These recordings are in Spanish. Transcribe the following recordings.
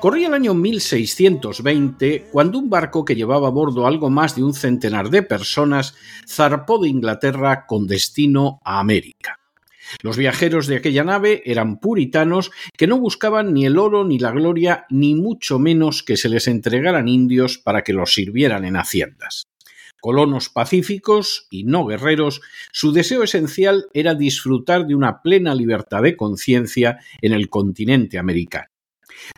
Corría el año 1620 cuando un barco que llevaba a bordo algo más de un centenar de personas zarpó de Inglaterra con destino a América. Los viajeros de aquella nave eran puritanos que no buscaban ni el oro ni la gloria, ni mucho menos que se les entregaran indios para que los sirvieran en haciendas. Colonos pacíficos y no guerreros, su deseo esencial era disfrutar de una plena libertad de conciencia en el continente americano.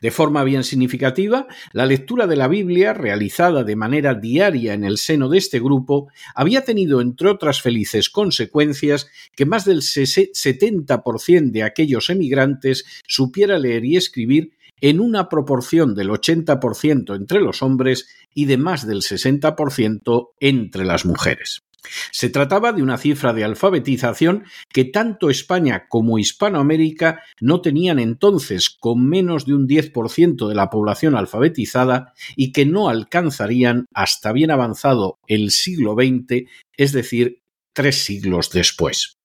De forma bien significativa, la lectura de la Biblia, realizada de manera diaria en el seno de este grupo, había tenido, entre otras felices consecuencias, que más del 70% de aquellos emigrantes supiera leer y escribir en una proporción del 80% entre los hombres y de más del 60% entre las mujeres. Se trataba de una cifra de alfabetización que tanto España como Hispanoamérica no tenían entonces, con menos de un 10% de la población alfabetizada y que no alcanzarían hasta bien avanzado el siglo XX, es decir, tres siglos después.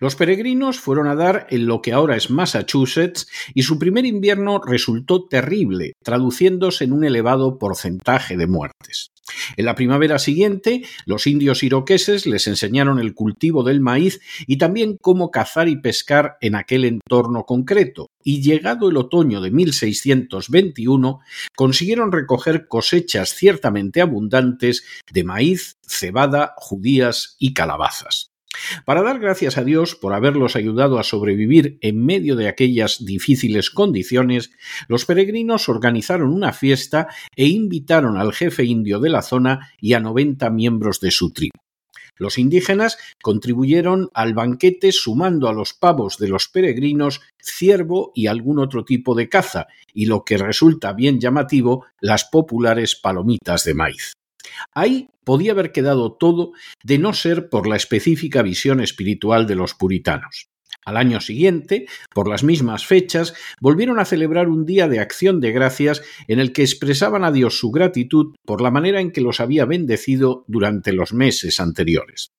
Los peregrinos fueron a dar en lo que ahora es Massachusetts y su primer invierno resultó terrible, traduciéndose en un elevado porcentaje de muertes. En la primavera siguiente, los indios iroqueses les enseñaron el cultivo del maíz y también cómo cazar y pescar en aquel entorno concreto, y llegado el otoño de 1621, consiguieron recoger cosechas ciertamente abundantes de maíz, cebada, judías y calabazas. Para dar gracias a Dios por haberlos ayudado a sobrevivir en medio de aquellas difíciles condiciones, los peregrinos organizaron una fiesta e invitaron al jefe indio de la zona y a 90 miembros de su tribu. Los indígenas contribuyeron al banquete sumando a los pavos de los peregrinos ciervo y algún otro tipo de caza, y lo que resulta bien llamativo, las populares palomitas de maíz. Ahí podía haber quedado todo de no ser por la específica visión espiritual de los puritanos. Al año siguiente, por las mismas fechas, volvieron a celebrar un día de acción de gracias en el que expresaban a Dios su gratitud por la manera en que los había bendecido durante los meses anteriores.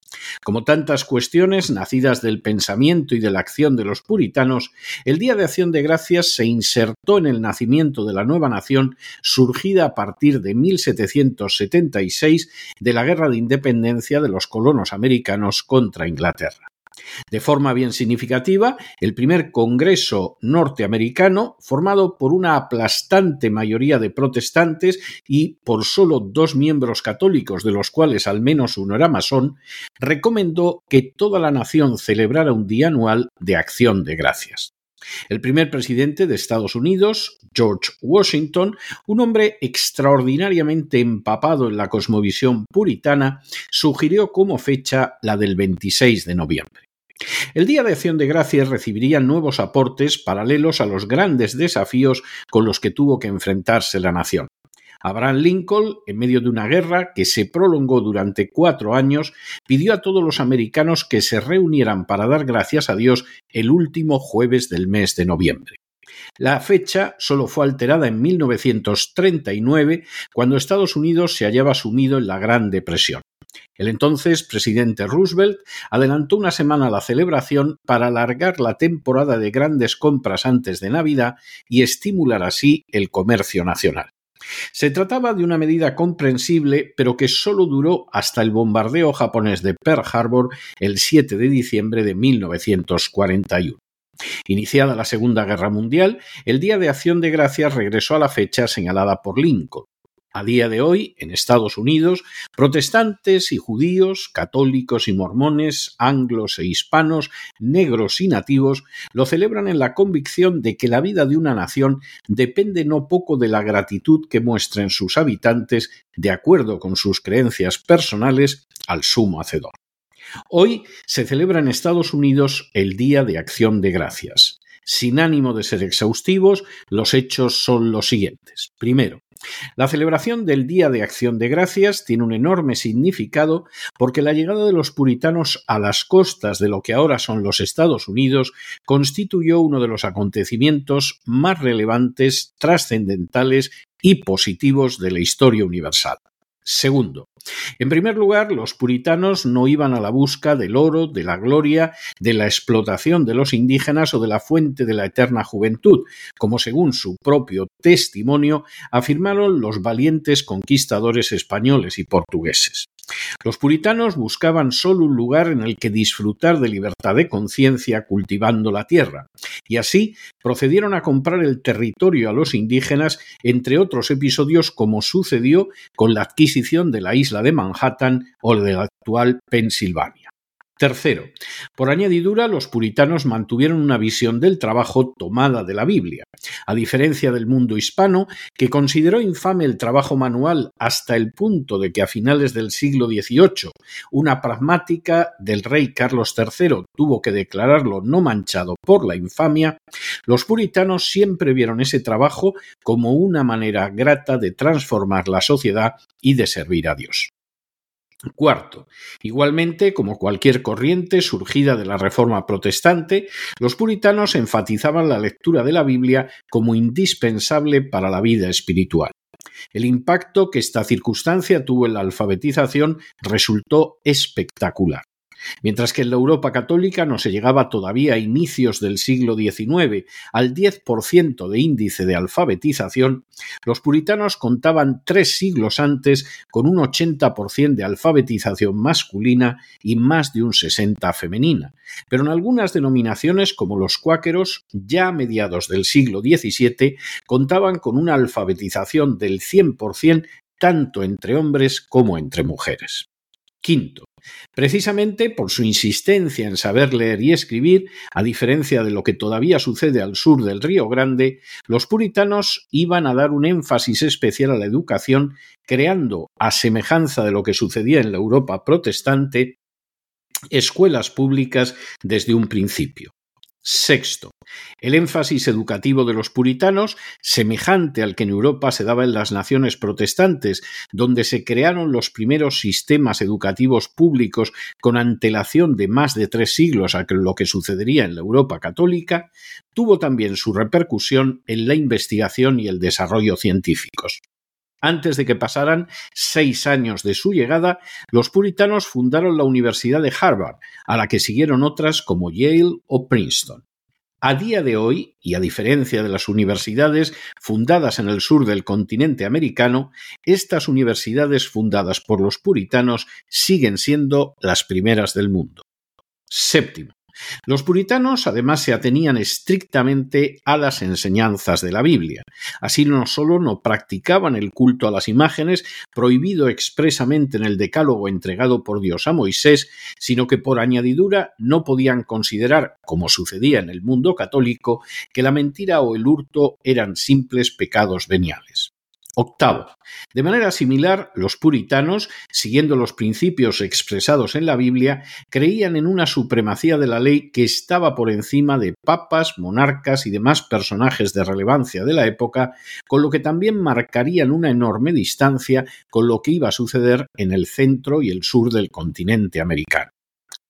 Como tantas cuestiones nacidas del pensamiento y de la acción de los puritanos, el Día de Acción de Gracias se insertó en el nacimiento de la nueva nación surgida a partir de 1776 de la Guerra de Independencia de los colonos americanos contra Inglaterra. De forma bien significativa, el primer Congreso norteamericano, formado por una aplastante mayoría de protestantes y por solo dos miembros católicos, de los cuales al menos uno era masón, recomendó que toda la nación celebrara un día anual de acción de gracias. El primer presidente de Estados Unidos, George Washington, un hombre extraordinariamente empapado en la cosmovisión puritana, sugirió como fecha la del 26 de noviembre. El Día de Acción de Gracias recibiría nuevos aportes paralelos a los grandes desafíos con los que tuvo que enfrentarse la nación. Abraham Lincoln, en medio de una guerra que se prolongó durante cuatro años, pidió a todos los americanos que se reunieran para dar gracias a Dios el último jueves del mes de noviembre. La fecha solo fue alterada en 1939, cuando Estados Unidos se hallaba sumido en la Gran Depresión. El entonces presidente Roosevelt adelantó una semana la celebración para alargar la temporada de grandes compras antes de Navidad y estimular así el comercio nacional. Se trataba de una medida comprensible, pero que solo duró hasta el bombardeo japonés de Pearl Harbor el 7 de diciembre de 1941. Iniciada la Segunda Guerra Mundial, el Día de Acción de Gracias regresó a la fecha señalada por Lincoln. A día de hoy, en Estados Unidos, protestantes y judíos, católicos y mormones, anglos e hispanos, negros y nativos, lo celebran en la convicción de que la vida de una nación depende no poco de la gratitud que muestren sus habitantes, de acuerdo con sus creencias personales, al sumo hacedor. Hoy se celebra en Estados Unidos el Día de Acción de Gracias. Sin ánimo de ser exhaustivos, los hechos son los siguientes. Primero, la celebración del Día de Acción de Gracias tiene un enorme significado porque la llegada de los puritanos a las costas de lo que ahora son los Estados Unidos constituyó uno de los acontecimientos más relevantes, trascendentales y positivos de la historia universal. Segundo, en primer lugar, los puritanos no iban a la busca del oro, de la gloria, de la explotación de los indígenas o de la fuente de la eterna juventud, como según su propio testimonio afirmaron los valientes conquistadores españoles y portugueses. Los puritanos buscaban solo un lugar en el que disfrutar de libertad de conciencia cultivando la tierra, y así procedieron a comprar el territorio a los indígenas, entre otros episodios como sucedió con la adquisición de la isla de Manhattan o de la actual Pensilvania. Tercero, por añadidura, los puritanos mantuvieron una visión del trabajo tomada de la Biblia, a diferencia del mundo hispano, que consideró infame el trabajo manual hasta el punto de que a finales del siglo XVIII una pragmática del rey Carlos III tuvo que declararlo no manchado por la infamia, los puritanos siempre vieron ese trabajo como una manera grata de transformar la sociedad y de servir a Dios. Cuarto, igualmente, como cualquier corriente surgida de la Reforma protestante, los puritanos enfatizaban la lectura de la Biblia como indispensable para la vida espiritual. El impacto que esta circunstancia tuvo en la alfabetización resultó espectacular. Mientras que en la Europa católica no se llegaba todavía a inicios del siglo XIX al 10% de índice de alfabetización, los puritanos contaban tres siglos antes con un 80% de alfabetización masculina y más de un 60% femenina. Pero en algunas denominaciones, como los cuáqueros, ya a mediados del siglo XVII, contaban con una alfabetización del 100% tanto entre hombres como entre mujeres. Quinto, precisamente por su insistencia en saber leer y escribir, a diferencia de lo que todavía sucede al sur del Río Grande, los puritanos iban a dar un énfasis especial a la educación, creando, a semejanza de lo que sucedía en la Europa protestante, escuelas públicas desde un principio. Sexto, el énfasis educativo de los puritanos, semejante al que en Europa se daba en las naciones protestantes, donde se crearon los primeros sistemas educativos públicos con antelación de más de tres siglos a lo que sucedería en la Europa católica, tuvo también su repercusión en la investigación y el desarrollo científicos. Antes de que pasaran seis años de su llegada, los puritanos fundaron la Universidad de Harvard, a la que siguieron otras como Yale o Princeton. A día de hoy, y a diferencia de las universidades fundadas en el sur del continente americano, estas universidades fundadas por los puritanos siguen siendo las primeras del mundo. Séptimo. Los puritanos además se atenían estrictamente a las enseñanzas de la Biblia. Así no solo no practicaban el culto a las imágenes, prohibido expresamente en el decálogo entregado por Dios a Moisés, sino que por añadidura no podían considerar, como sucedía en el mundo católico, que la mentira o el hurto eran simples pecados veniales. Octavo. De manera similar, los puritanos, siguiendo los principios expresados en la Biblia, creían en una supremacía de la ley que estaba por encima de papas, monarcas y demás personajes de relevancia de la época, con lo que también marcarían una enorme distancia con lo que iba a suceder en el centro y el sur del continente americano.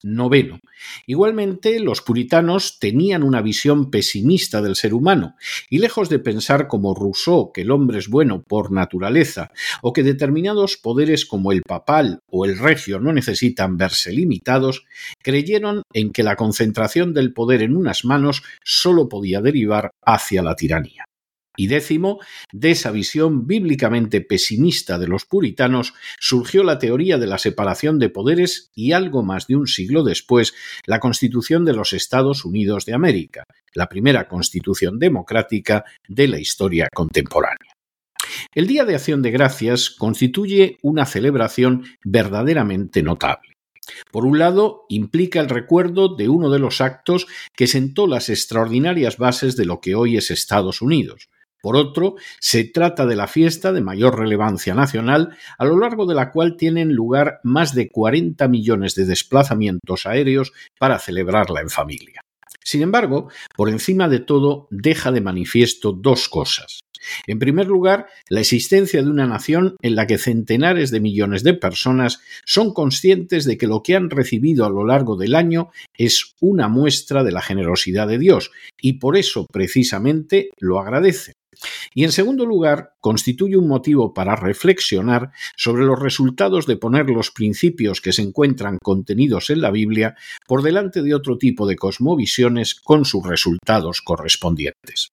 Noveno. Igualmente, los puritanos tenían una visión pesimista del ser humano, y lejos de pensar como Rousseau que el hombre es bueno por naturaleza, o que determinados poderes como el papal o el regio no necesitan verse limitados, creyeron en que la concentración del poder en unas manos sólo podía derivar hacia la tiranía. Y décimo, de esa visión bíblicamente pesimista de los puritanos surgió la teoría de la separación de poderes y algo más de un siglo después la Constitución de los Estados Unidos de América, la primera constitución democrática de la historia contemporánea. El Día de Acción de Gracias constituye una celebración verdaderamente notable. Por un lado, implica el recuerdo de uno de los actos que sentó las extraordinarias bases de lo que hoy es Estados Unidos, por otro, se trata de la fiesta de mayor relevancia nacional, a lo largo de la cual tienen lugar más de 40 millones de desplazamientos aéreos para celebrarla en familia. Sin embargo, por encima de todo, deja de manifiesto dos cosas. En primer lugar, la existencia de una nación en la que centenares de millones de personas son conscientes de que lo que han recibido a lo largo del año es una muestra de la generosidad de Dios y por eso precisamente lo agradecen. Y en segundo lugar, constituye un motivo para reflexionar sobre los resultados de poner los principios que se encuentran contenidos en la Biblia por delante de otro tipo de cosmovisiones con sus resultados correspondientes.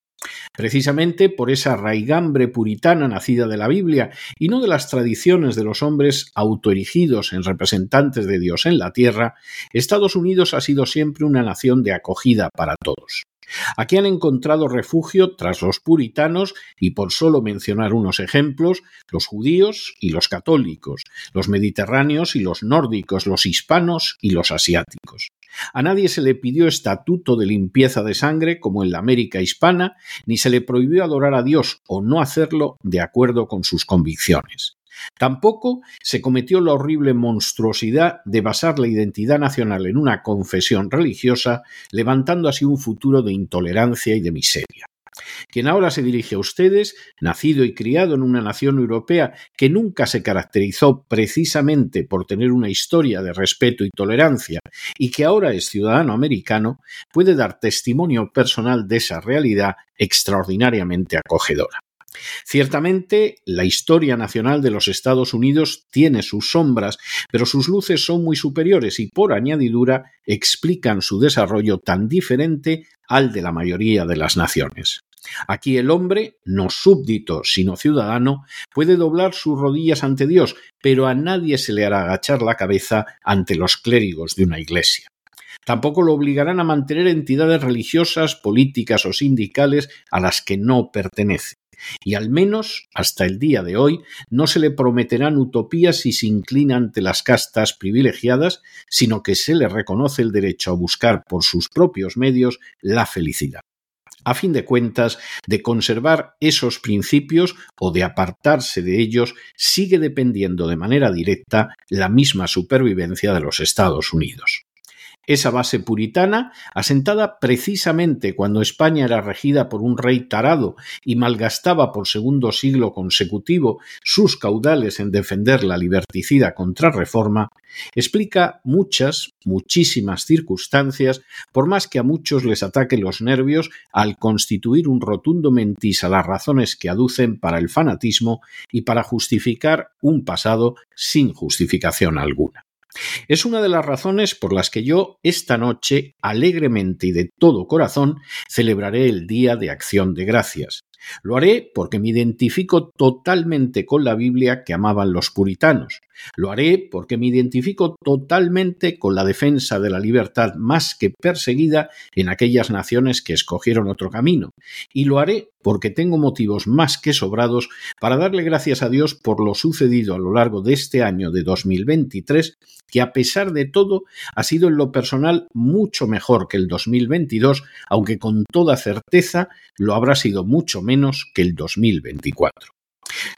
Precisamente por esa raigambre puritana nacida de la Biblia y no de las tradiciones de los hombres autoerigidos en representantes de Dios en la tierra, Estados Unidos ha sido siempre una nación de acogida para todos. Aquí han encontrado refugio tras los puritanos y por solo mencionar unos ejemplos, los judíos y los católicos, los mediterráneos y los nórdicos, los hispanos y los asiáticos. A nadie se le pidió estatuto de limpieza de sangre como en la América hispana, ni se le prohibió adorar a Dios o no hacerlo de acuerdo con sus convicciones. Tampoco se cometió la horrible monstruosidad de basar la identidad nacional en una confesión religiosa, levantando así un futuro de intolerancia y de miseria. Quien ahora se dirige a ustedes, nacido y criado en una nación europea que nunca se caracterizó precisamente por tener una historia de respeto y tolerancia, y que ahora es ciudadano americano, puede dar testimonio personal de esa realidad extraordinariamente acogedora. Ciertamente, la historia nacional de los Estados Unidos tiene sus sombras, pero sus luces son muy superiores y, por añadidura, explican su desarrollo tan diferente al de la mayoría de las naciones. Aquí el hombre, no súbdito, sino ciudadano, puede doblar sus rodillas ante Dios, pero a nadie se le hará agachar la cabeza ante los clérigos de una iglesia. Tampoco lo obligarán a mantener entidades religiosas, políticas o sindicales a las que no pertenece y al menos hasta el día de hoy no se le prometerán utopías si se inclina ante las castas privilegiadas, sino que se le reconoce el derecho a buscar por sus propios medios la felicidad. A fin de cuentas, de conservar esos principios o de apartarse de ellos sigue dependiendo de manera directa la misma supervivencia de los Estados Unidos. Esa base puritana, asentada precisamente cuando España era regida por un rey tarado y malgastaba por segundo siglo consecutivo sus caudales en defender la liberticida contrarreforma, explica muchas, muchísimas circunstancias, por más que a muchos les ataque los nervios al constituir un rotundo mentis a las razones que aducen para el fanatismo y para justificar un pasado sin justificación alguna. Es una de las razones por las que yo esta noche, alegremente y de todo corazón, celebraré el Día de Acción de Gracias. Lo haré porque me identifico totalmente con la Biblia que amaban los puritanos. Lo haré porque me identifico totalmente con la defensa de la libertad más que perseguida en aquellas naciones que escogieron otro camino. Y lo haré porque tengo motivos más que sobrados para darle gracias a Dios por lo sucedido a lo largo de este año de 2023, que a pesar de todo ha sido en lo personal mucho mejor que el 2022, aunque con toda certeza lo habrá sido mucho menos que el 2024.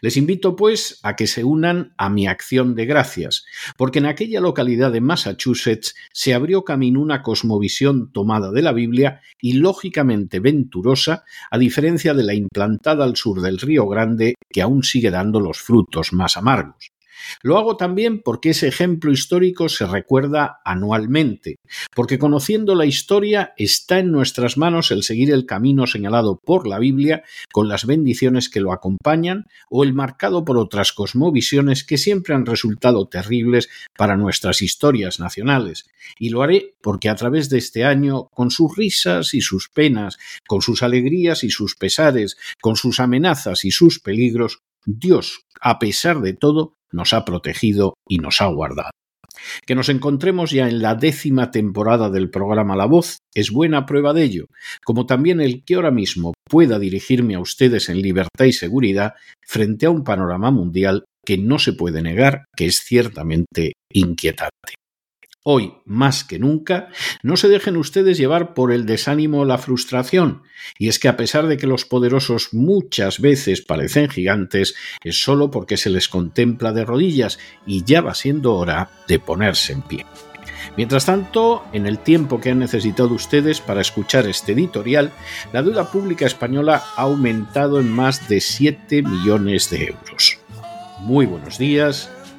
Les invito, pues, a que se unan a mi acción de gracias, porque en aquella localidad de Massachusetts se abrió camino una cosmovisión tomada de la Biblia y lógicamente venturosa, a diferencia de la implantada al sur del Río Grande, que aún sigue dando los frutos más amargos. Lo hago también porque ese ejemplo histórico se recuerda anualmente, porque conociendo la historia está en nuestras manos el seguir el camino señalado por la Biblia con las bendiciones que lo acompañan o el marcado por otras cosmovisiones que siempre han resultado terribles para nuestras historias nacionales. Y lo haré porque a través de este año, con sus risas y sus penas, con sus alegrías y sus pesares, con sus amenazas y sus peligros, Dios, a pesar de todo, nos ha protegido y nos ha guardado. Que nos encontremos ya en la décima temporada del programa La Voz es buena prueba de ello, como también el que ahora mismo pueda dirigirme a ustedes en libertad y seguridad frente a un panorama mundial que no se puede negar que es ciertamente inquietante. Hoy, más que nunca, no se dejen ustedes llevar por el desánimo o la frustración, y es que a pesar de que los poderosos muchas veces parecen gigantes, es solo porque se les contempla de rodillas y ya va siendo hora de ponerse en pie. Mientras tanto, en el tiempo que han necesitado ustedes para escuchar este editorial, la deuda pública española ha aumentado en más de 7 millones de euros. Muy buenos días,